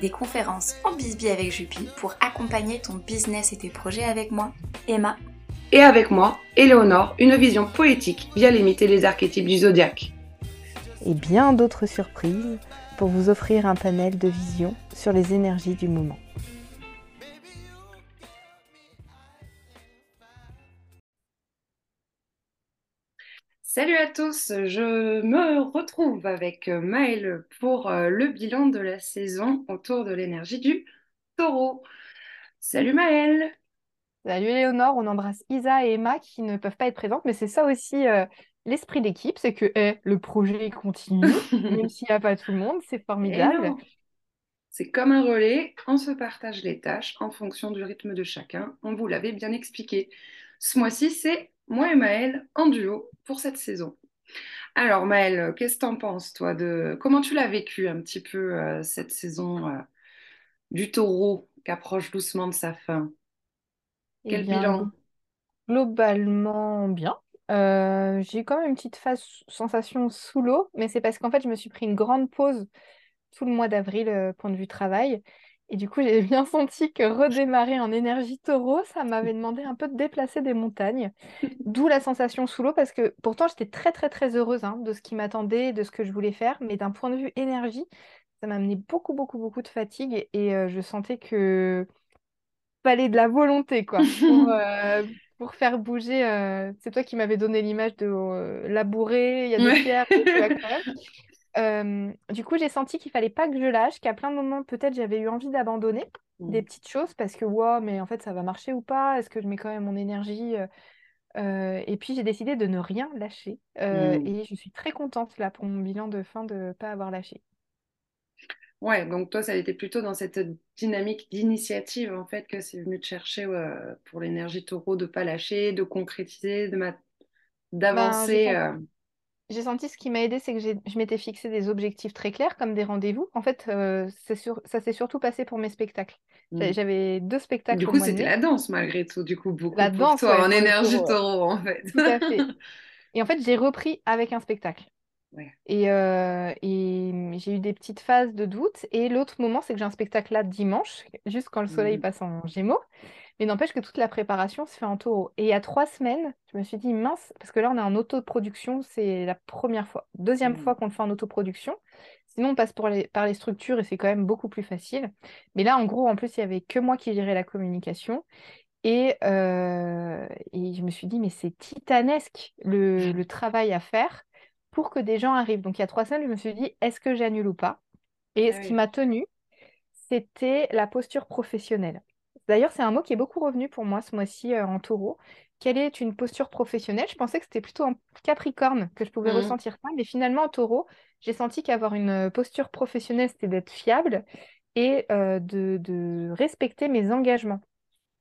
Des conférences en bisbee avec Jupi pour accompagner ton business et tes projets avec moi, Emma. Et avec moi, Éléonore, une vision poétique via limiter les archétypes du zodiaque. Et bien d'autres surprises pour vous offrir un panel de vision sur les énergies du moment. Salut à tous, je me retrouve avec Maëlle pour euh, le bilan de la saison autour de l'énergie du taureau. Salut Maëlle Salut Léonore, on embrasse Isa et Emma qui ne peuvent pas être présentes, mais c'est ça aussi euh, l'esprit d'équipe, c'est que eh, le projet continue, même s'il n'y a pas tout le monde, c'est formidable. C'est comme un relais, on se partage les tâches en fonction du rythme de chacun, on vous l'avait bien expliqué. Ce mois-ci, c'est moi et Maëlle en duo pour cette saison. Alors Maëlle, qu'est-ce que tu en penses toi de comment tu l'as vécu un petit peu euh, cette saison euh, du taureau qui approche doucement de sa fin? Eh Quel bien, bilan? globalement bien. Euh, j'ai eu quand même une petite phase sensation sous l'eau, mais c'est parce qu'en fait, je me suis pris une grande pause tout le mois d'avril, euh, point de vue travail. Et du coup, j'ai bien senti que redémarrer en énergie taureau, ça m'avait demandé un peu de déplacer des montagnes. D'où la sensation sous l'eau, parce que pourtant, j'étais très, très, très heureuse hein, de ce qui m'attendait, de ce que je voulais faire. Mais d'un point de vue énergie, ça m'a amené beaucoup, beaucoup, beaucoup de fatigue. Et euh, je sentais que fallait de la volonté, quoi, pour, euh, pour faire bouger. euh, C'est toi qui m'avais donné l'image de labourer, il y a des pierres, Euh, du coup, j'ai senti qu'il fallait pas que je lâche, qu'à plein de moments, peut-être j'avais eu envie d'abandonner des Mm. petites choses parce que, wow, mais en fait, ça va marcher ou pas? Est-ce que je mets quand même mon énergie? euh, euh, et puis, j'ai décidé de ne rien lâcher. Euh, Mm. et je suis très contente, là, pour mon bilan de fin, de ne pas avoir lâché. Ouais, donc toi, ça a été plutôt dans cette dynamique d'initiative en fait que c'est venu te chercher ouais, pour l'énergie taureau de pas lâcher, de concrétiser, de ma- Ben, d'avancer. J'ai senti ce qui m'a aidé, c'est que je m'étais fixé des objectifs très clairs, comme des rendez-vous. En fait, euh, sur- ça s'est surtout passé pour mes spectacles. Mm. J'avais deux Du spectacles au coup, c'était la danse malgré tout, du coup, beaucoup La pour danse, toi ouais, en énergie taureau, en fait. Tout à fait. Et en fait, j'ai repris avec un spectacle. Ouais. Et, euh, et j'ai eu des petites phases de doute. Et l'autre moment, c'est que j'ai un spectacle là dimanche, juste quand le soleil Mm. passe en Gémeaux. Mais n'empêche que toute la préparation se fait en taureau. Et il y a trois semaines, je me suis dit, mince, parce que là, on est en autoproduction, c'est la première fois, deuxième fois qu'on le fait en autoproduction. Sinon, on passe pour les- par les structures et c'est quand même beaucoup plus facile. Mais là, en gros, en plus, il y avait que moi qui gérais la communication. Et, euh, et je me suis dit, mais c'est titanesque le, le travail à faire pour que des gens arrivent. Donc il y a trois semaines, je me suis dit, est-ce que j'annule ou pas? Et Ah ce qui m'a tenue, c'était la posture professionnelle. D'ailleurs, c'est un mot qui est beaucoup revenu pour moi ce mois-ci euh, en taureau. Quelle est une posture professionnelle? Je pensais que c'était plutôt en capricorne que je pouvais Mm. ressentir ça, mais finalement en taureau, j'ai senti qu'avoir une euh, posture professionnelle, c'était d'être fiable et euh, de, de respecter mes engagements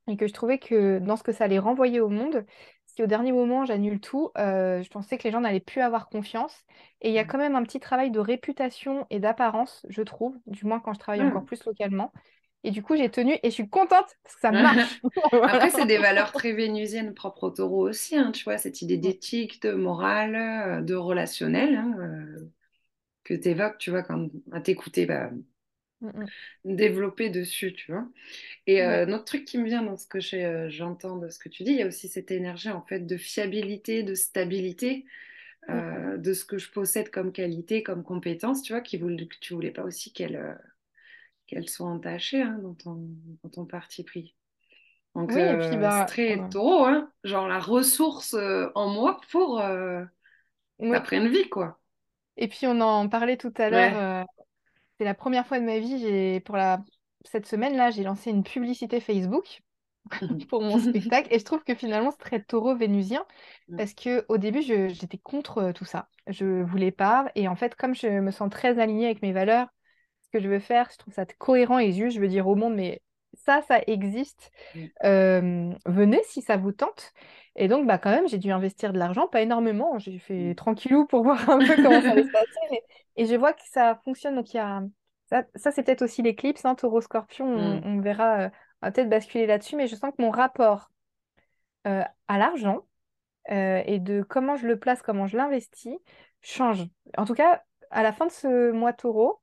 et que je trouvais que dans ce que ça allait renvoyer au monde, si au dernier moment j'annule tout, euh, je pensais que les gens n'allaient plus avoir confiance. Et il y a Mm. quand même un petit travail de réputation et d'apparence, je trouve, du moins quand je travaille encore Mm. plus localement. Et du coup, j'ai tenu et je suis contente parce que ça marche. Après, c'est des valeurs très vénusiennes propres au taureau aussi, hein, tu vois, cette idée Mm, d'éthique, de morale, euh, de relationnel hein, euh, que tu évoques, tu vois, quand à t'écouter, bah, mm, développer dessus, tu vois. Et mm. Euh, un autre truc qui me vient dans ce que euh, j'entends de ce que tu dis, il y a aussi cette énergie en fait de fiabilité, de stabilité, Mm. euh, de ce que je possède comme qualité, comme compétence, tu vois, qui voulait, que tu voulais pas aussi qu'elle euh, qu'elle soit entachée hein, dans ton, dans ton parti pris. Donc, Oui, euh, c'est bah, très on- taureau, hein. Genre la ressource euh, en moi pour euh, oui. pleine vie, quoi. Et puis on en parlait tout à l'heure. Ouais. euh, c'est la première fois de ma vie, j'ai pour la cette semaine-là, j'ai lancé une publicité Facebook pour mon spectacle. Et je trouve que finalement, c'est très taureau vénusien Mm. parce que au début, j'étais contre tout ça. Je voulais pas. Et en fait, comme je me sens très alignée avec mes valeurs, ce que je veux faire, je trouve ça cohérent et juste. Je veux dire au monde, mais ça, ça existe. Euh, venez si ça vous tente. Et donc, bah, quand même, j'ai dû investir de l'argent, pas énormément. J'ai fait tranquillou pour voir un peu comment ça allait se passer. mais- Et je vois que ça fonctionne. Donc, il y a... Ça, ça, c'est peut-être aussi l'éclipse, hein, Taureau-Scorpion. On, Mm. on verra. euh, on va peut-être basculer là-dessus, mais je sens que mon rapport euh, à l'argent euh, et de comment je le place, comment je l'investis, change. En tout cas, à la fin de ce mois taureau,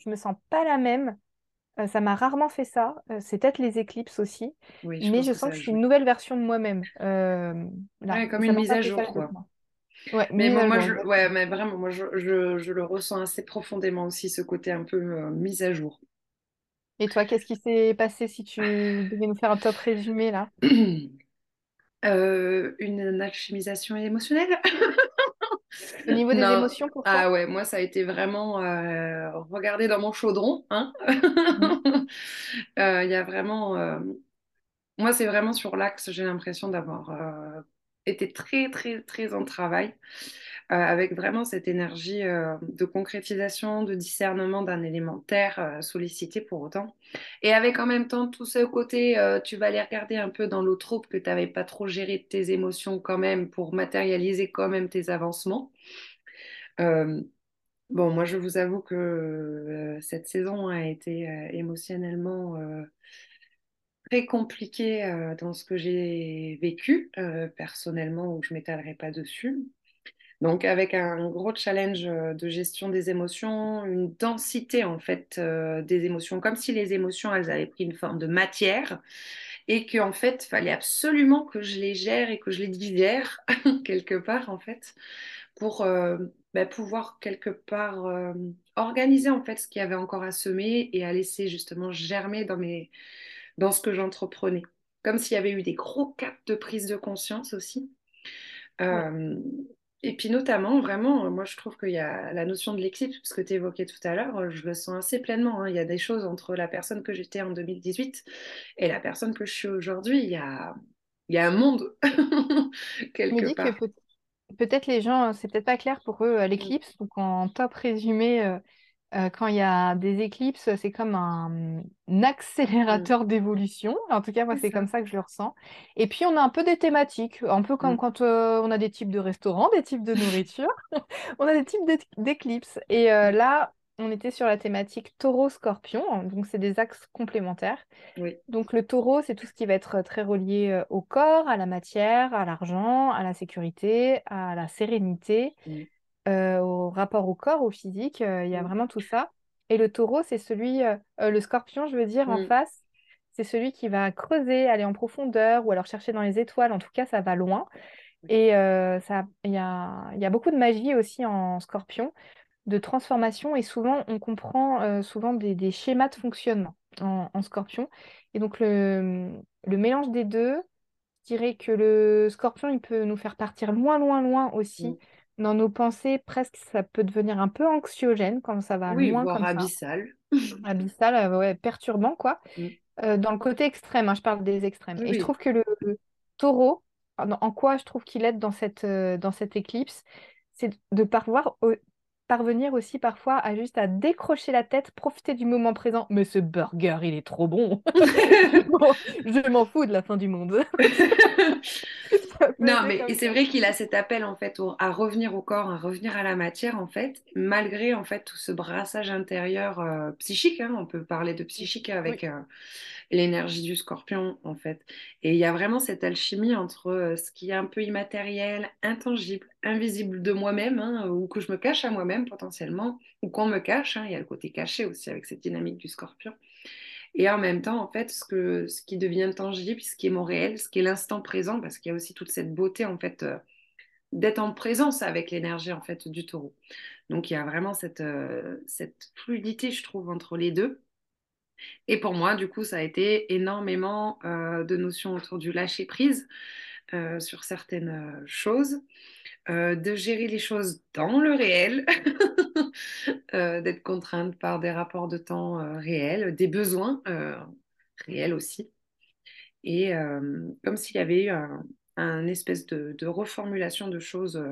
je me sens pas la même. Euh, ça m'a rarement fait ça. Euh, c'est peut-être les éclipses aussi. Oui, je Mais je sens que je suis une nouvelle version de moi-même. Euh, là, Ouais, comme une mise à jour, quoi. Ouais, Mais moi, je, ouais, mais vraiment, moi, je, je, je le ressens assez profondément aussi, ce côté un peu mise à jour. Et toi, qu'est-ce qui s'est passé si tu devais nous faire un top résumé là? Une alchimisation émotionnelle? Au niveau des Non, émotions pour toi? ah ouais, moi ça a été vraiment euh, regarder dans mon chaudron, hein. Mhm. Euh, Il y a vraiment, euh, moi c'est vraiment sur l'axe, j'ai l'impression d'avoir euh, été très très très en travail, avec vraiment cette énergie euh, de concrétisation, de discernement d'un élémentaire euh, sollicité pour autant, et avec en même temps tout ce côté, euh, tu vas aller regarder un peu dans l'eau troupe que tu n'avais pas trop géré tes émotions quand même pour matérialiser quand même tes avancements. Euh, bon, moi, je vous avoue que euh, cette saison a été euh, émotionnellement euh, très compliquée euh, dans ce que j'ai vécu euh, personnellement, où je m'étalerai pas dessus. Donc, avec un gros challenge euh, de gestion des émotions, une densité en fait euh, des émotions, comme si les émotions, elles avaient pris une forme de matière et qu'en fait, il fallait absolument que je les gère et que je les digère quelque part en fait pour euh, bah, pouvoir quelque part euh, organiser en fait ce qu'il y avait encore à semer et à laisser justement germer dans, mes, dans ce que j'entreprenais. Comme s'il y avait eu des gros caps de prise de conscience aussi. Et puis notamment, vraiment, moi je trouve qu'il y a la notion de l'éclipse, ce que tu évoquais tout à l'heure, je le sens assez pleinement. hein. Il y a des choses entre la personne que j'étais en 2018 et la personne que je suis aujourd'hui. Il y a, il y a un monde Je me quelque que part. peut- peut-être les gens, c'est peut-être pas clair pour eux euh, Mm, l'éclipse. Donc en top résumé, euh, quand il y a des éclipses, c'est comme un, un mm. accélérateur d'évolution. En tout cas, moi, C'est comme ça que je le ressens. Et puis, on a un peu des thématiques, un peu comme Mm, quand euh, on a des types de restaurants, des types de nourriture, on a des types d'é- d'éclipses. Et euh, mm. là, on était sur la thématique taureau-scorpion, donc c'est des axes complémentaires. Oui. Donc le taureau, c'est tout ce qui va être très relié au corps, à la matière, à l'argent, à la sécurité, à la sérénité, Mm, euh, au rapport au corps, au physique. euh, Il y a mm, vraiment tout ça. Et le taureau, c'est celui, euh, le scorpion, je veux dire, en mm. face, c'est celui qui va creuser, aller en profondeur ou alors chercher dans les étoiles. En tout cas, ça va loin. Et euh, ça, il y a, y a beaucoup de magie aussi en scorpion, de transformation. Et souvent, on comprend euh, souvent des, des schémas de fonctionnement en, en scorpion. Et donc, le, le mélange des deux, je dirais que le scorpion, il peut nous faire partir loin, loin, loin aussi Mm. Dans nos pensées. Presque, ça peut devenir un peu anxiogène quand ça va Oui, loin voire comme ça. abyssal. Abyssal, euh, ouais, perturbant, quoi. Mm. Euh, dans le côté extrême, hein, je parle des extrêmes. Oui, Et je trouve que le, le taureau, en, en quoi je trouve qu'il aide dans cette, euh, dans cette éclipse, c'est de parvoir, au- parvenir aussi parfois à juste à décrocher la tête, profiter du moment présent. Mais ce burger, il est trop bon. Bon, je m'en fous de la fin du monde. Non, mais c'est vrai qu'il a cet appel en fait au- à revenir au corps, à revenir à la matière en fait, malgré en fait tout ce brassage intérieur euh, psychique. hein, on peut parler de psychique Oui, avec euh, l'énergie du scorpion en fait. Et il y a vraiment cette alchimie entre euh, ce qui est un peu immatériel, intangible, invisible de moi-même, hein, ou que je me cache à moi-même potentiellement, ou qu'on me cache. hein, il y a le côté caché aussi avec cette dynamique du scorpion. Et en même temps, en fait, ce, que, ce qui devient tangible, ce qui est mon réel, ce qui est l'instant présent, parce qu'il y a aussi toute cette beauté, en fait, euh, d'être en présence avec l'énergie, en fait, du taureau. Donc, il y a vraiment cette, euh, cette fluidité, je trouve, entre les deux. Et pour moi, du coup, ça a été énormément de notions autour du lâcher prise sur certaines choses. de gérer les choses dans le réel, d'être contrainte par des rapports de temps réels, des besoins réels aussi. Et comme s'il y avait eu un, espèce de, reformulation de choses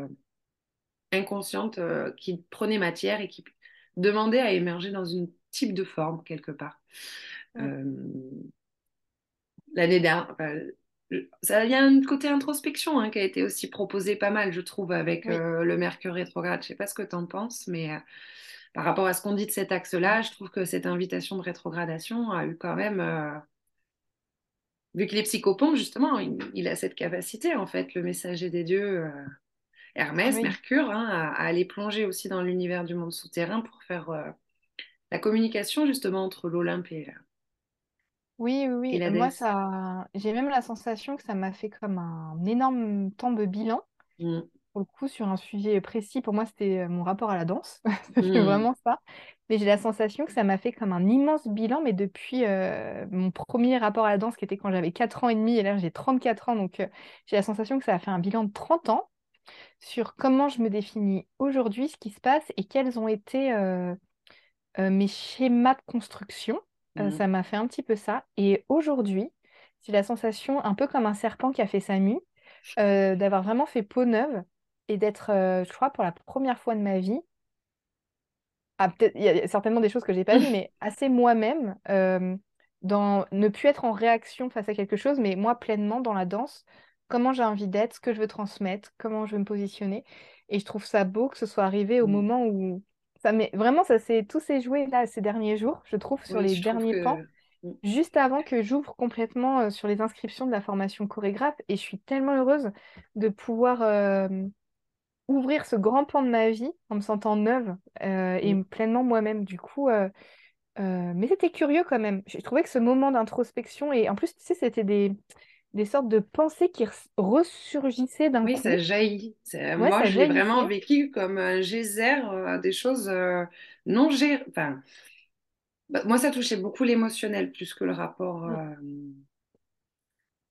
inconscientes qui prenaient matière et qui demandaient à émerger dans une type de forme quelque part. L'année dernière, il y a un côté introspection hein, qui a été aussi proposé pas mal, je trouve, avec le Mercure rétrograde. Je sais pas ce que tu en penses, mais par rapport à ce qu'on dit de cet axe-là, je trouve que cette invitation de rétrogradation a eu quand même vu qu'il est psychopompe, justement, il, a cette capacité, en fait, le messager des dieux, euh, Hermès, Mercure, hein, à, aller plonger aussi dans l'univers du monde souterrain pour faire euh, la communication, justement, entre l'Olympe et. Euh, oui, oui, oui. Moi, ça, j'ai même la sensation que ça m'a fait comme un énorme temps de bilan. Mmh. Pour le coup, sur un sujet précis, pour moi, c'était mon rapport à la danse. c'était mmh. vraiment ça. Mais j'ai la sensation que ça m'a fait comme un immense bilan, mais depuis euh, mon premier rapport à la danse, qui était quand j'avais 4 ans et demi, et là j'ai 34 ans, donc euh, j'ai la sensation que ça a fait un bilan de 30 ans sur comment je me définis aujourd'hui, ce qui se passe et quels ont été euh, mes schémas de construction. Mmh. ça m'a fait un petit peu ça. Et aujourd'hui, j'ai la sensation, un peu comme un serpent qui a fait sa mue, d'avoir vraiment fait peau neuve et d'être, je crois, pour la première fois de ma vie, ah, il y a certainement des choses que j'ai pas vues, mais assez moi-même, euh, dans ne plus être en réaction face à quelque chose, mais moi pleinement dans la danse, comment j'ai envie d'être, ce que je veux transmettre, comment je veux me positionner. Et je trouve ça beau que ce soit arrivé au mmh. moment où ça vraiment ça s'est tout s'est joué là ces derniers jours, je trouve, sur les derniers pans. Mmh. Juste avant que j'ouvre complètement euh, sur les inscriptions de la formation chorégraphe, et je suis tellement heureuse de pouvoir euh, ouvrir ce grand pan de ma vie en me sentant neuve euh, et mm. pleinement moi-même. Du coup, mais c'était curieux quand même. J'ai trouvé que ce moment d'introspection, et en plus, tu sais, c'était des, des sortes de pensées qui ressurgissaient d'un coup. Oui, ça jaillit. moi, je l'ai vraiment vécu comme un geyser, des choses non gérées. Enfin, bah, moi, ça touchait beaucoup l'émotionnel plus que le rapport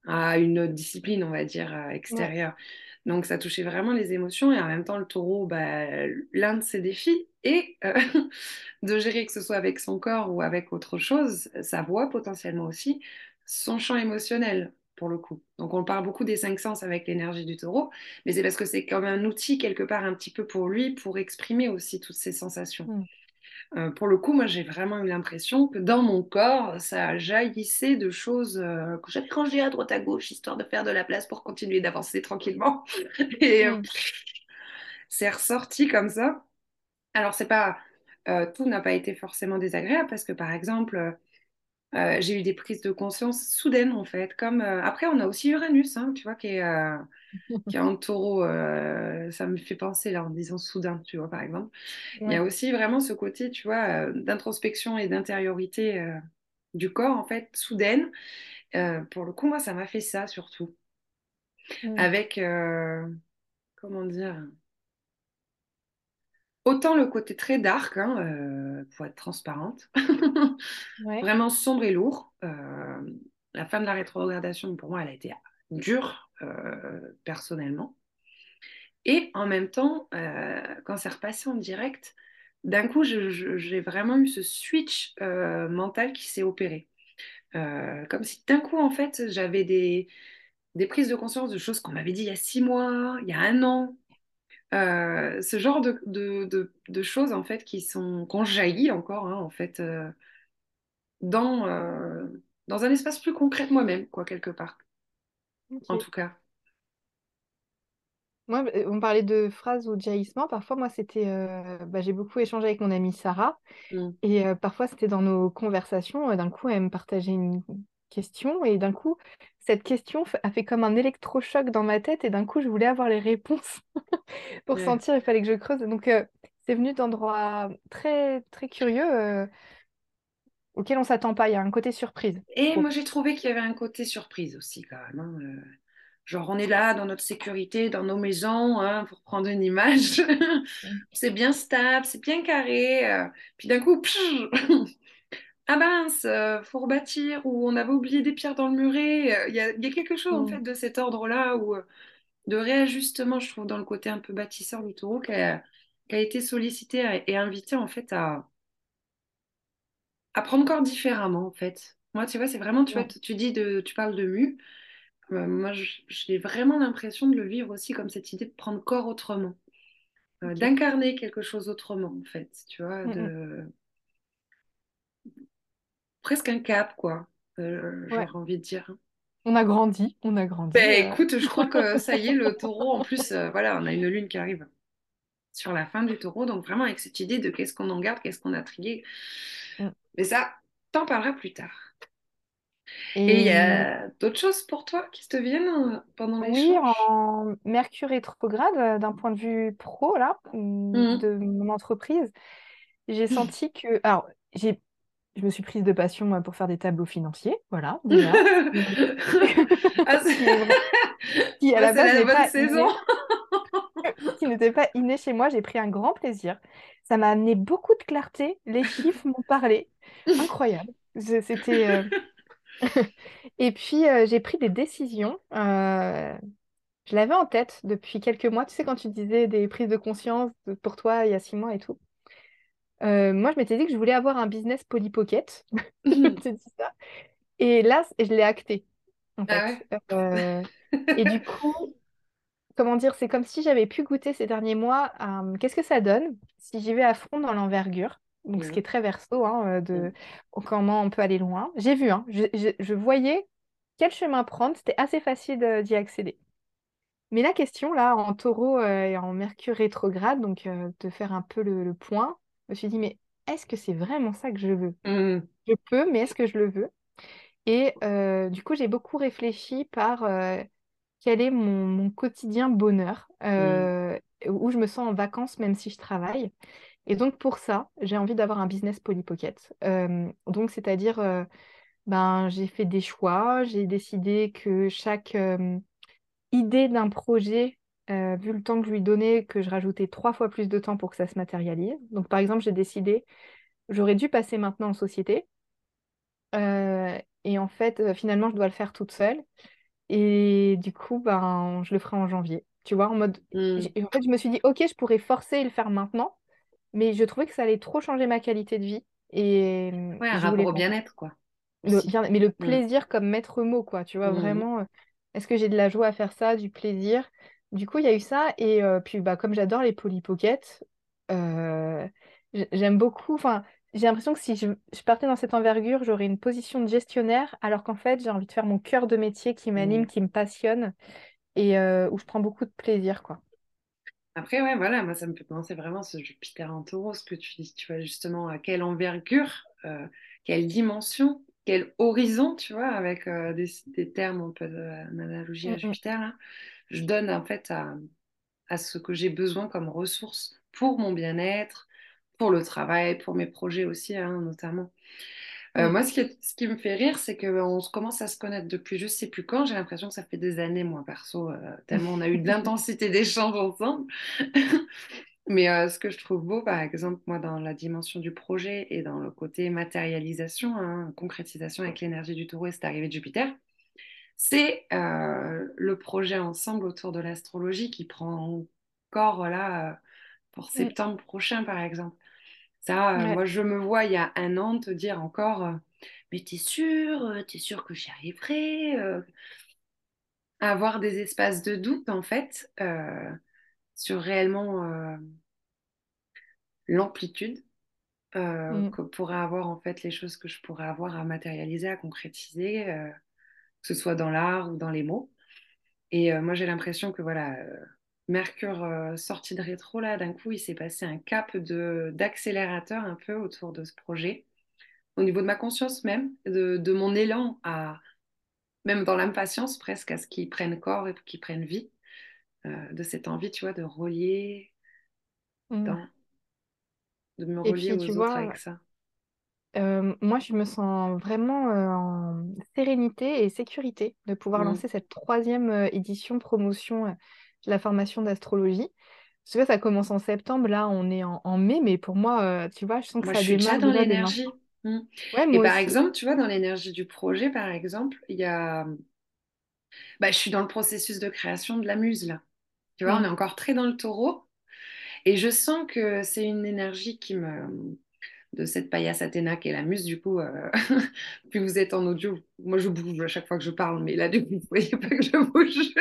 à une discipline, on va dire, extérieure. Donc ça touchait vraiment les émotions et en même temps le taureau, bah, l'un de ses défis est euh, de gérer que ce soit avec son corps ou avec autre chose, sa voix potentiellement aussi, son champ émotionnel pour le coup. Donc on parle beaucoup des cinq sens avec l'énergie du taureau, mais c'est parce que c'est comme un outil quelque part un petit peu pour lui pour exprimer aussi toutes ces sensations. Mmh. Euh, pour le coup, moi, j'ai vraiment eu l'impression que dans mon corps, ça jaillissait de choses euh, que j'avais rangées à droite à gauche, histoire de faire de la place pour continuer d'avancer tranquillement. Et euh, mm. c'est ressorti comme ça. Alors, c'est pas tout n'a pas été forcément désagréable parce que, par exemple, j'ai eu des prises de conscience soudaines en fait. Comme après, on a aussi Uranus, hein, tu vois, qui est qui est en taureau, euh, ça me fait penser là en disant soudain, tu vois, par exemple. Il y a aussi vraiment ce côté, tu vois, euh, d'introspection et d'intériorité euh, du corps, en fait, soudaine. pour le coup, moi, ça m'a fait ça surtout. Avec, comment dire, autant le côté très dark, hein, pour être transparente, vraiment sombre et lourd. la fin de la rétrogradation, pour moi, elle a été dure euh, personnellement. Et en même temps, euh, quand c'est repassé en direct, d'un coup, j'ai vraiment eu ce switch euh, mental qui s'est opéré. comme si d'un coup, en fait, j'avais des, des, prises de conscience de choses qu'on m'avait dit il y a six mois, il y a un an. Ce genre de, de, de, choses, en fait, qui sont qu'on jaillit encore, hein, en fait, dans, dans un espace plus concret de moi-même, quoi, quelque part en tout cas. Moi, euh, on parlait de phrases ou de jaillissements. Parfois, moi, c'était. Euh, bah, j'ai beaucoup échangé avec mon amie Sarah. Mm. Et euh, parfois, c'était dans nos conversations. D'un coup, elle me partageait une question. Et d'un coup, cette question a fait comme un électrochoc dans ma tête. Et d'un coup, je voulais avoir les réponses pour sentir. Il fallait que je creuse. Donc, c'est venu d'endroits très, très curieux auquel on s'attend pas. Il y a un côté surprise. Et moi, j'ai trouvé qu'il y avait un côté surprise aussi, quand même. Hein, euh. Genre, on est là dans notre sécurité, dans nos maisons, hein, pour prendre une image. c'est bien stable, c'est bien carré. Euh. Puis d'un coup, ah mince, euh, faut rebâtir, ou on avait oublié des pierres dans le muret. Euh, Il y a, il y a quelque chose en Mm. fait de cet ordre-là, ou euh, de réajustement, je trouve, dans le côté un peu bâtisseur du taureau, qui a, qui a été sollicité et invité en fait à, à prendre corps différemment en fait. Moi, tu vois, c'est vraiment, tu vois, Ouais. tu tu dis de, tu parles de mu. Euh, moi, j'ai vraiment l'impression de le vivre aussi comme cette idée de prendre corps autrement, euh, d'incarner quelque chose autrement en fait, tu vois, Mm, mm. Presque un cap quoi, euh, Ouais. j'aurais envie de dire. On a grandi, on a grandi. Ben euh. écoute, je crois que ça y est, le taureau, en plus, euh, voilà, on a une lune qui arrive sur la fin du taureau, donc vraiment avec cette idée de qu'est-ce qu'on en garde, qu'est-ce qu'on a trié. Mm. Mais ça, t'en parleras plus tard. Et il y a d'autres choses pour toi qui te viennent euh, pendant oui, l'échange? en Mercure rétrograde, d'un point de vue pro, là, mm, Mhm. de mon entreprise, j'ai senti que... Alors, j'ai... je me suis prise de passion euh, pour faire des tableaux financiers, voilà, déjà. Ah, c'est- Qui à Ah, la base, la n'est bonne pas saison. inné, qui n'était pas inné chez moi, j'ai pris un grand plaisir. Ça m'a amené beaucoup de clarté, les chiffres m'ont parlé, incroyable. C'était... euh, Et puis, euh, j'ai pris des décisions. euh, je l'avais en tête depuis quelques mois. Tu sais, quand tu disais des prises de conscience pour toi il y a six mois et tout. Euh, moi, je m'étais dit que je voulais avoir un business Polly Pocket. Je dit ça. Et là, je l'ai acté, en Ah fait. ouais? Euh, et du coup, comment dire, c'est comme si j'avais pu goûter ces derniers mois à, hum, qu'est-ce que ça donne si j'y vais à fond dans l'envergure? Donc, ce qui Mhm. est très verso, hein, euh, de Mhm. comment on peut aller loin. J'ai vu, hein, je, je- je voyais quel chemin prendre. C'était assez facile d'y accéder. Mais la question, là, en taureau euh, et en mercure rétrograde, donc euh, de faire un peu le, le point, me suis dit, mais est-ce que c'est vraiment ça que je veux? Mhm. Je peux, mais est-ce que je le veux? Et euh, du coup, j'ai beaucoup réfléchi par euh, quel est mon, mon quotidien bonheur, euh, où je me sens en vacances même si je travaille. Et donc pour ça, j'ai envie d'avoir un business Polly Pocket. Euh, donc c'est-à-dire, ben, j'ai fait des choix, j'ai décidé que chaque idée d'un projet, euh, vu le temps que je lui donnais, que je rajoutais trois fois plus de temps pour que ça se matérialise. Donc par exemple, j'ai décidé, j'aurais dû passer maintenant en société. Euh, et en fait, euh, finalement, je dois le faire toute seule. Et du coup, ben, je le ferai en janvier. Tu vois, en mode. J'ai- En fait, je me suis dit, ok, je pourrais forcer et le faire maintenant, mais je trouvais que ça allait trop changer ma qualité de vie. Et, Ouais, et un rapport au bien-être, quoi. le Aussi. bien, mais le Mhm. plaisir comme maître mot, quoi. Tu vois, Mhm. vraiment, est-ce que j'ai de la joie à faire ça, du plaisir? Du coup, il y a eu ça. Et euh, puis, bah, comme j'adore les Polly Pocket, euh, j- j'aime beaucoup. Enfin, j'ai l'impression que si je, je partais dans cette envergure, j'aurais une position de gestionnaire, alors qu'en fait, j'ai envie de faire mon cœur de métier qui m'anime, Mhm. qui me passionne et euh, où je prends beaucoup de plaisir, quoi. Après, ouais, voilà, moi, ça me fait penser vraiment à ce Jupiter en taureau, ce que tu dis, tu vois, justement, à quelle envergure, euh, quelle dimension, quel horizon, tu vois, avec euh, des, des termes un peu d'analogie à mm, Jupiter, là, je donne en fait à, à ce que j'ai besoin comme ressources pour mon bien-être, pour le travail, pour mes projets aussi, hein, notamment. Euh, moi, ce qui, est- ce qui me fait rire, c'est qu'on commence à se connaître depuis je sais plus quand. J'ai l'impression que ça fait des années, moi, perso, euh, tellement on a eu de l'intensité d'échange ensemble. Mais euh, ce que je trouve beau, par exemple, moi, dans la dimension du projet et dans le côté matérialisation, hein, concrétisation avec l'énergie du taureau et cette arrivée de Jupiter, c'est euh, le projet ensemble autour de l'astrologie qui prend là euh, pour Mm. septembre prochain, par exemple. Ça, euh, Ouais. moi, je me vois il y a un an te dire encore, mais t'es sûr, t'es sûr que j'y arriverai Avoir des espaces de doute, en fait, euh, sur réellement euh, l'amplitude euh, Mm. que pourraient avoir, en fait, les choses que je pourrais avoir à matérialiser, à concrétiser, que ce soit dans l'art ou dans les mots. Et euh, moi, j'ai l'impression que, voilà, euh, Mercure euh, sorti de rétro, là, d'un coup, il s'est passé un cap de, d'accélérateur un peu autour de ce projet au niveau de ma conscience même, de, de mon élan à, même dans l'impatience presque, à ce qui prenne corps et qui prenne vie, de cette envie, tu vois, de relier, Mm. dans, de me relier puis, aux autres vois, avec ça. Euh, moi, je me sens vraiment euh, en sérénité et sécurité de pouvoir Mm. lancer cette troisième euh, édition promotion euh, de la formation d'astrologie. Tu vois, ça commence en septembre, là, on est en, en mai, mais pour moi, euh, tu vois, je sens que Moi, ça je suis déjà démarre dans déjà dès l'énergie. maintenant. Mm. Ouais, Et moi par aussi. exemple, tu vois, dans l'énergie du projet, par exemple, il y a... Bah, je suis dans le processus de création de la muse, là. Tu vois, on est Mm. encore très dans le taureau. Et je sens que c'est une énergie qui me... de cette paillasse Athéna qui est la muse, du coup, euh, puis vous êtes en audio, moi je bouge à chaque fois que je parle, mais là, du coup, vous voyez pas que je bouge.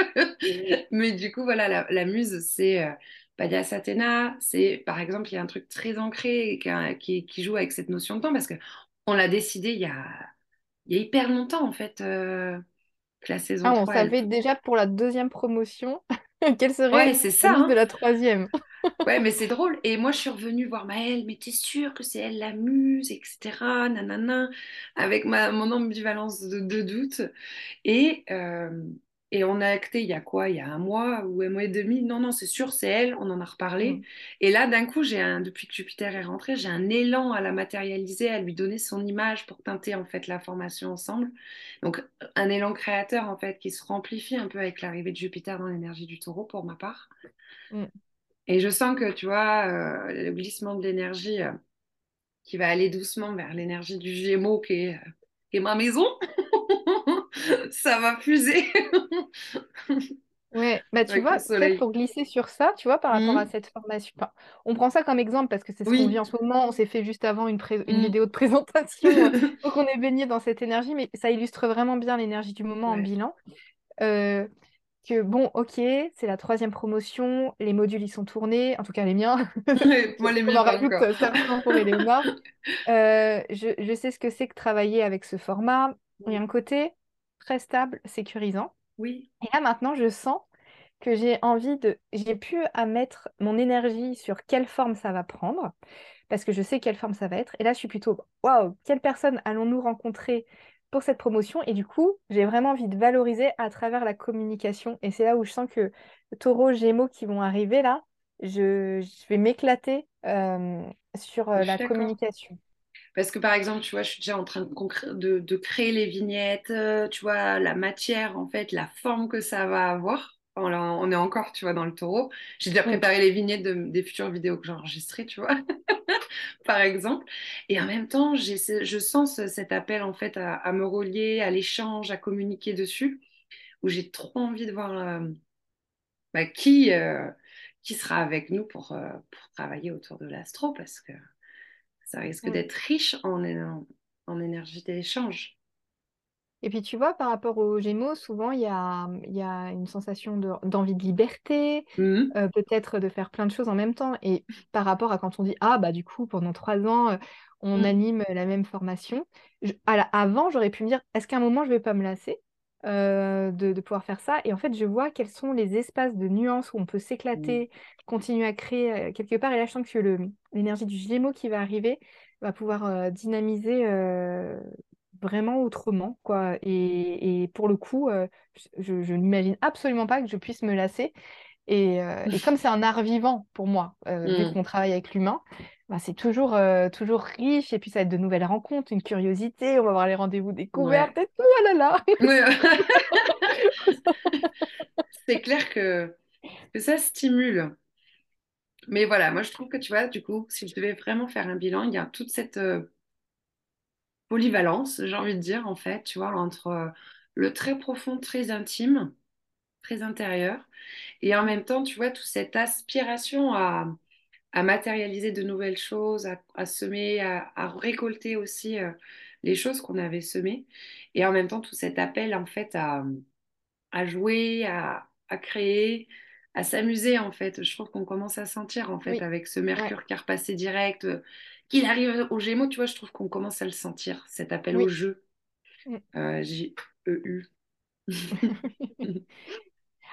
mais du coup, voilà, la, la muse, c'est euh, paillasse Athéna, c'est, par exemple, il y a un truc très ancré qui, a- qui- qui joue avec cette notion de temps, parce que on l'a décidé il y a, il y a hyper longtemps, en fait, euh, que la saison Ah, on 3 elle... savait déjà pour la deuxième promotion quelle serait Ouais, la ça, liste de hein. la troisième. Ouais, mais c'est drôle. Et moi, je suis revenue voir Maëlle, mais t'es sûre que c'est elle la muse, etc. Nanana, avec ma, mon ambivalence de, de doute. Et, euh, et on a acté il y a quoi? Il y a un mois ou un mois et demi? Non, non, c'est sûr, c'est elle. On en a reparlé. Mm. Et là, d'un coup, j'ai un, depuis que Jupiter est rentré, j'ai un élan à la matérialiser, à lui donner son image pour teinter en fait la formation ensemble. Donc, un élan créateur en fait qui se ramplifie un peu avec l'arrivée de Jupiter dans l'énergie du Taureau pour ma part. Mm. Et je sens que, tu vois, euh, le glissement de l'énergie euh, qui va aller doucement vers l'énergie du Gémeaux qui est, euh, qui est ma maison, ça va fuser Ouais, bah tu avec vois, peut-être pour glisser sur ça, tu vois, par rapport à Mhm. cette formation. enfin, on prend ça comme exemple parce que c'est ce qu'on Oui. vit en ce moment. On s'est fait juste avant une, pré- une Mhm. vidéo de présentation, donc on est baigné dans cette énergie, mais ça illustre vraiment bien l'énergie du moment en bilan. Euh, que bon, ok, c'est la troisième promotion, les modules ils sont tournés, en tout cas les miens. Moi, les On miens, en rajoute encore. euh, pour. Euh, je, je sais ce que c'est que travailler avec ce format. Il y a un côté très stable, sécurisant. Oui. Et là maintenant, je sens que j'ai envie de... J'ai pu à mettre mon énergie sur quelle forme ça va prendre, parce que je sais quelle forme ça va être. Et là, je suis plutôt, waouh, quelle personne allons-nous rencontrer pour cette promotion? Et du coup, j'ai vraiment envie de valoriser à travers la communication. Et c'est là où je sens que Taureau, Gémeaux qui vont arriver là, je, je vais m'éclater euh, sur euh, la communication. Parce que par exemple, tu vois, je suis déjà en train de, de, de créer les vignettes, euh, tu vois, la matière, en fait, la forme que ça va avoir. On, est encore, tu vois, dans le taureau. J'ai déjà Mm. préparé les vignettes de- des futures vidéos que j'ai enregistrées, tu vois, par exemple. Et en même temps, je sens ce- cet appel, en fait, à, à me relier, à l'échange, à communiquer dessus, où j'ai trop envie de voir euh, bah, qui, euh, qui sera avec nous pour, euh, pour travailler autour de l'astro, parce que ça risque Mm. d'être riche en, en, en énergie d'échange. Et puis tu vois, par rapport aux Gémeaux, souvent il y a, il y a une sensation de- d'envie de liberté, Mhm. euh, peut-être de faire plein de choses en même temps. Et par rapport à quand on dit, ah bah du coup, pendant trois ans, euh, on Mm. anime la même formation, je- à la- avant, j'aurais pu me dire, est-ce qu'à un moment, je vais pas me lasser euh, de, de pouvoir faire ça? Et en fait, je vois quels sont les espaces de nuances où on peut s'éclater, continuer à créer euh, quelque part. Et là, je sens que le- l'énergie du Gémeaux qui va arriver va pouvoir euh, dynamiser euh, vraiment autrement, quoi. Et, et pour le coup, euh, je, je n'imagine absolument pas que je puisse me lasser. Et, euh, et comme c'est un art vivant pour moi, euh, vu Mm. qu'on travaille avec l'humain, bah, c'est toujours, euh, toujours riche. Et puis ça va être de nouvelles rencontres, une curiosité, on va avoir les rendez-vous découvertes et tout, oh là là. C'est clair que, que ça stimule. Mais voilà, moi je trouve que tu vois, du coup, si je devais vraiment faire un bilan, il y a toute cette polyvalence, j'ai envie de dire, en fait, tu vois, entre euh, le très profond, très intime, très intérieur, et en même temps, tu vois, toute cette aspiration à, à matérialiser de nouvelles choses, à, semer, à, à récolter aussi euh, les choses qu'on avait semées, et en même temps, tout cet appel, en fait, à, à jouer, à, à créer, à s'amuser, en fait. Je trouve qu'on commence à sentir, en fait, Oui, avec ce ouais. Mercure qui est repassé direct, euh, qu'il arrive au Gémeaux, tu vois, je trouve qu'on commence à le sentir, cet appel au jeu. Mm. Euh, J-E-U.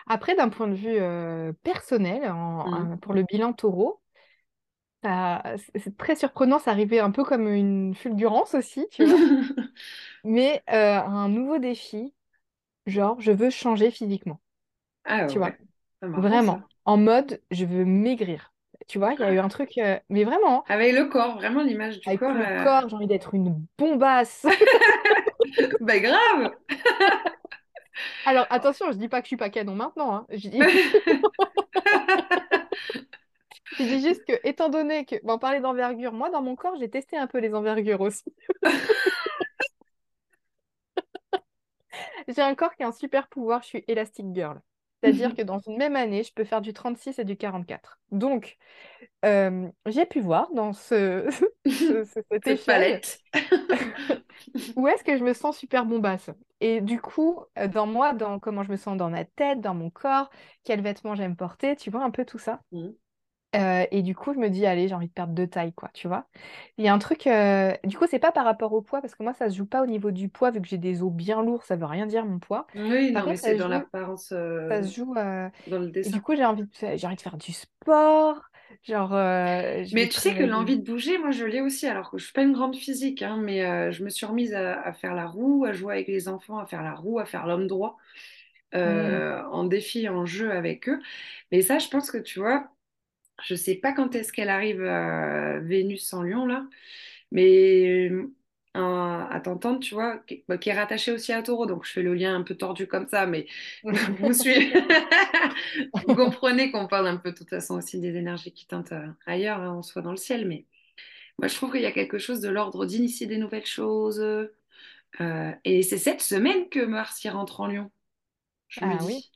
Après, d'un point de vue euh, personnel, en- Mm. en- pour le bilan taureau, c'est très surprenant, ça arrivait un peu comme une fulgurance aussi, tu vois. Mais euh, un nouveau défi, genre, je veux changer physiquement, Ah tu vois. ouais, marrant Vraiment, ça. en mode, je veux maigrir. Tu vois, il y a eu un truc, euh, mais vraiment, Avec le corps, vraiment l'image du avec corps. le euh, corps, j'ai envie d'être une bombasse. Bah grave! Alors, attention, je dis pas que je suis pas canon maintenant, hein. Je dis, Je dis juste que, étant donné que, bon, parler d'envergure, moi, dans mon corps, j'ai testé un peu les envergures aussi. J'ai un corps qui a un super pouvoir, je suis Elastic Girl. C'est-à-dire que dans une même année, je peux faire du 36 et du 44. Donc, euh, j'ai pu voir dans ce, ce- ce- cette Cette échelle palette. où est-ce que je me sens super bombasse. Et du coup, euh, dans moi, dans comment je me sens dans ma tête, dans mon corps, quels vêtements j'aime porter, tu vois, un peu tout ça. Mhm. Euh, et du coup, je me dis, allez, j'ai envie de perdre deux tailles, quoi, tu vois. Il y a un truc, euh, du coup, c'est pas par rapport au poids, parce que moi, ça se joue pas au niveau du poids, vu que j'ai des os bien lourds, ça veut rien dire mon poids. Oui, Par non, mais contre, ça c'est dans joue, l'apparence, ça euh, se joue, dans le et dessin. du coup, j'ai envie de, j'ai envie de faire du sport, genre, Mais tu sais que l'envie de bouger, moi je l'ai aussi, alors que je suis pas une grande physique, hein, mais je me suis remise à, à faire la roue, à jouer avec les enfants, à faire la roue, à faire l'homme droit, Mm. euh, en défi, en jeu avec eux. Mais ça, je pense que tu vois, je sais pas quand est-ce qu'elle arrive à Vénus en Lion là, mais euh, à t'entendre, tu vois, qui, bah, qui est rattachée aussi à Taureau, donc je fais le lien un peu tordu comme ça, mais vous, vous suivez, vous comprenez qu'on parle un peu de toute façon aussi des énergies qui tentent euh, ailleurs, hein, on soit dans le ciel, mais moi je trouve qu'il y a quelque chose de l'ordre d'initier des nouvelles choses, euh, et c'est cette semaine que Mars y rentre en je me Ah oui.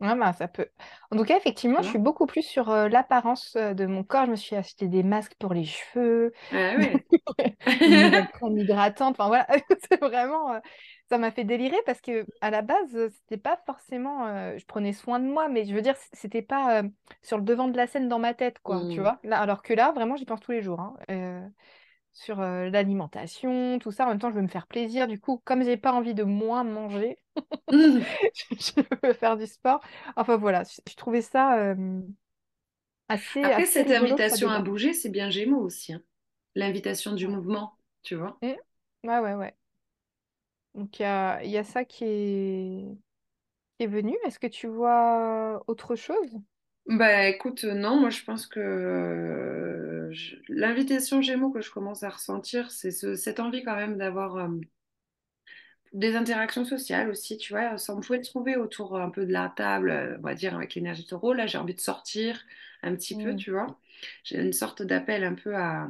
Bah, ça peut. En tout cas, effectivement, je suis beaucoup plus sur euh, l'apparence de mon corps. Je me suis acheté des masques pour les cheveux, Ah ouais. hydratante. Enfin voilà, c'est vraiment. euh, ça m'a fait délirer parce que à la base, c'était pas forcément. euh, je prenais soin de moi, mais je veux dire, c'était pas sur le devant de la scène dans ma tête, quoi. Tu Mm. vois? Là, alors que là, vraiment, j'y pense tous les jours. hein. Sur euh, l'alimentation, tout ça. En même temps, je veux me faire plaisir. Du coup, comme j'ai pas envie de moins manger, Mm. je veux faire du sport. Enfin voilà, je, je trouvais ça euh, assez, Après, assez cette rigolo invitation à bouger, c'est bien Gémeaux aussi, hein. L'invitation du mouvement, tu vois. Mm. Ouais, ouais, ouais. Donc il y a, il y a ça qui est, qui est venu. Est-ce que tu vois autre chose? Bah écoute, non, moi je pense que je- l'invitation Gémeaux que je commence à ressentir, c'est ce- cette envie quand même d'avoir euh, des interactions sociales aussi, tu vois. Ça, on pouvait le trouver autour un peu de la table, euh, on va dire avec l'énergie taureau. Là, j'ai envie de sortir un petit peu, Mm. tu vois. J'ai une sorte d'appel un peu à,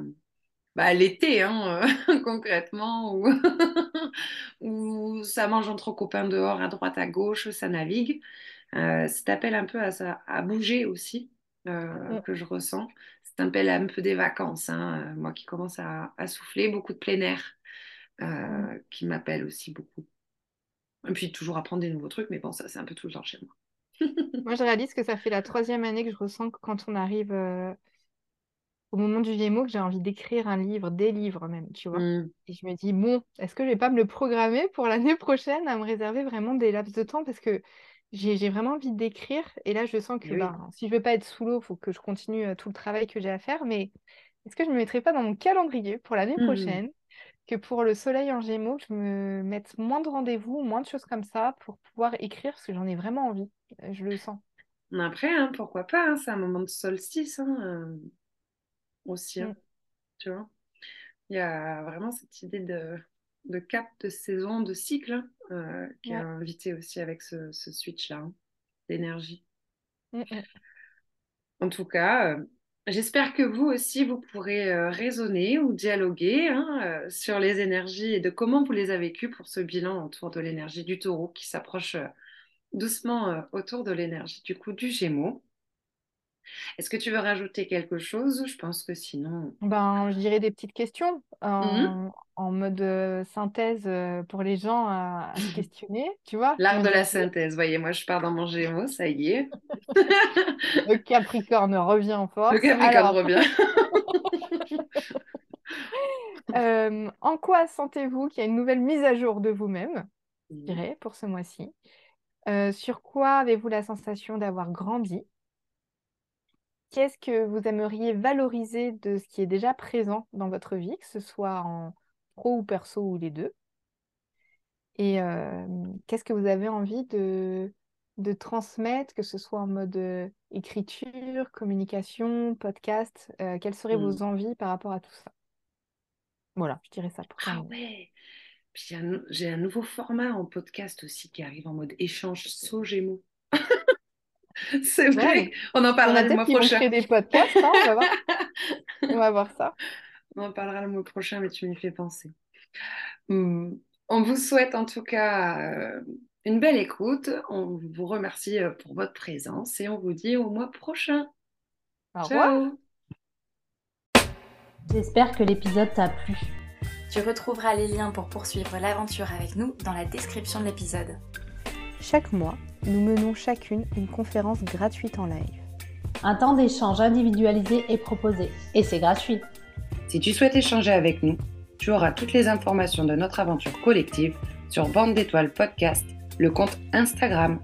bah, l'été, hein, euh, concrètement, où, où ça mange entre copains dehors, à droite, à gauche, ça navigue. Euh, cet appel un peu à, à bouger aussi, euh, Mm. que je ressens. C'est un un peu des vacances, hein, euh, moi qui commence à, à souffler, beaucoup de plein air, euh, qui m'appelle aussi beaucoup. Et puis toujours apprendre des nouveaux trucs, mais bon, ça c'est un peu tout le temps chez moi. Moi, je réalise que ça fait la troisième année que je ressens que quand on arrive euh, au moment du Gémeaux, que j'ai envie d'écrire un livre, des livres même, tu vois. Mm. Et je me dis, bon, est-ce que je vais pas me le programmer pour l'année prochaine à me réserver vraiment des laps de temps? Parce que j'ai j'ai vraiment envie d'écrire. Et là, je sens que oui. ben, si je veux pas être sous l'eau, il faut que je continue euh, tout le travail que j'ai à faire. Mais est-ce que je me mettrais pas dans mon calendrier pour l'année Mm. prochaine que pour le soleil en Gémeaux, je me mette moins de rendez-vous, moins de choses comme ça pour pouvoir écrire parce que j'en ai vraiment envie. Euh, Je le sens. Après, hein, pourquoi pas, hein, c'est un moment de solstice hein, euh, aussi, hein, Mm. tu vois? Il y a vraiment cette idée de, de cap, de saison, de cycle euh, qui est Ouais. invité aussi avec ce, ce switch-là hein, d'énergie. Mm, mm. En tout cas, euh, j'espère que vous aussi, vous pourrez euh, raisonner ou dialoguer hein, sur les énergies et de comment vous les avez vécues pour ce bilan autour de l'énergie du taureau qui s'approche doucement autour de l'énergie du coup du Gémeaux. Est-ce que tu veux rajouter quelque chose? Je pense que sinon... Ben, je dirais des petites questions Mhm. en, en mode euh, synthèse euh, pour les gens à, à se questionner, tu vois, L'art de la synthèse. Voyez, moi, je pars dans mon Gémeaux, ça y est. Le Capricorne revient en Le force. Capricorne Alors, revient. euh, en quoi sentez-vous qu'il y a une nouvelle mise à jour de vous-même, je Mhm. dirais, pour ce mois-ci? Euh, sur quoi avez-vous la sensation d'avoir grandi? Qu'est-ce que vous aimeriez valoriser de ce qui est déjà présent dans votre vie, que ce soit en pro ou perso ou les deux? Et euh, qu'est-ce que vous avez envie de, de transmettre, que ce soit en mode écriture, communication, podcast, euh, quelles seraient Mhm. vos envies par rapport à tout ça? Voilà, je dirais ça pour Ah ouais. Puis j'ai un, j'ai un nouveau format en podcast aussi qui arrive en mode échange saut Gémeaux. C'est vrai. Ouais. On en parlera le mois vont prochain. créer des podcasts, hein, on va voir. On va voir ça. On en parlera le mois prochain, mais tu m'y fais penser. Hmm. On vous souhaite en tout cas euh, une belle écoute. On vous remercie euh, pour votre présence et on vous dit au mois prochain. Au revoir. Ciao. J'espère que l'épisode t'a plu. Tu retrouveras les liens pour poursuivre l'aventure avec nous dans la description de l'épisode. Chaque mois, nous menons chacune une conférence gratuite en live. Un temps d'échange individualisé est proposé et c'est gratuit. Si tu souhaites échanger avec nous, tu auras toutes les informations de notre aventure collective sur Bande d'étoiles podcast, le compte Instagram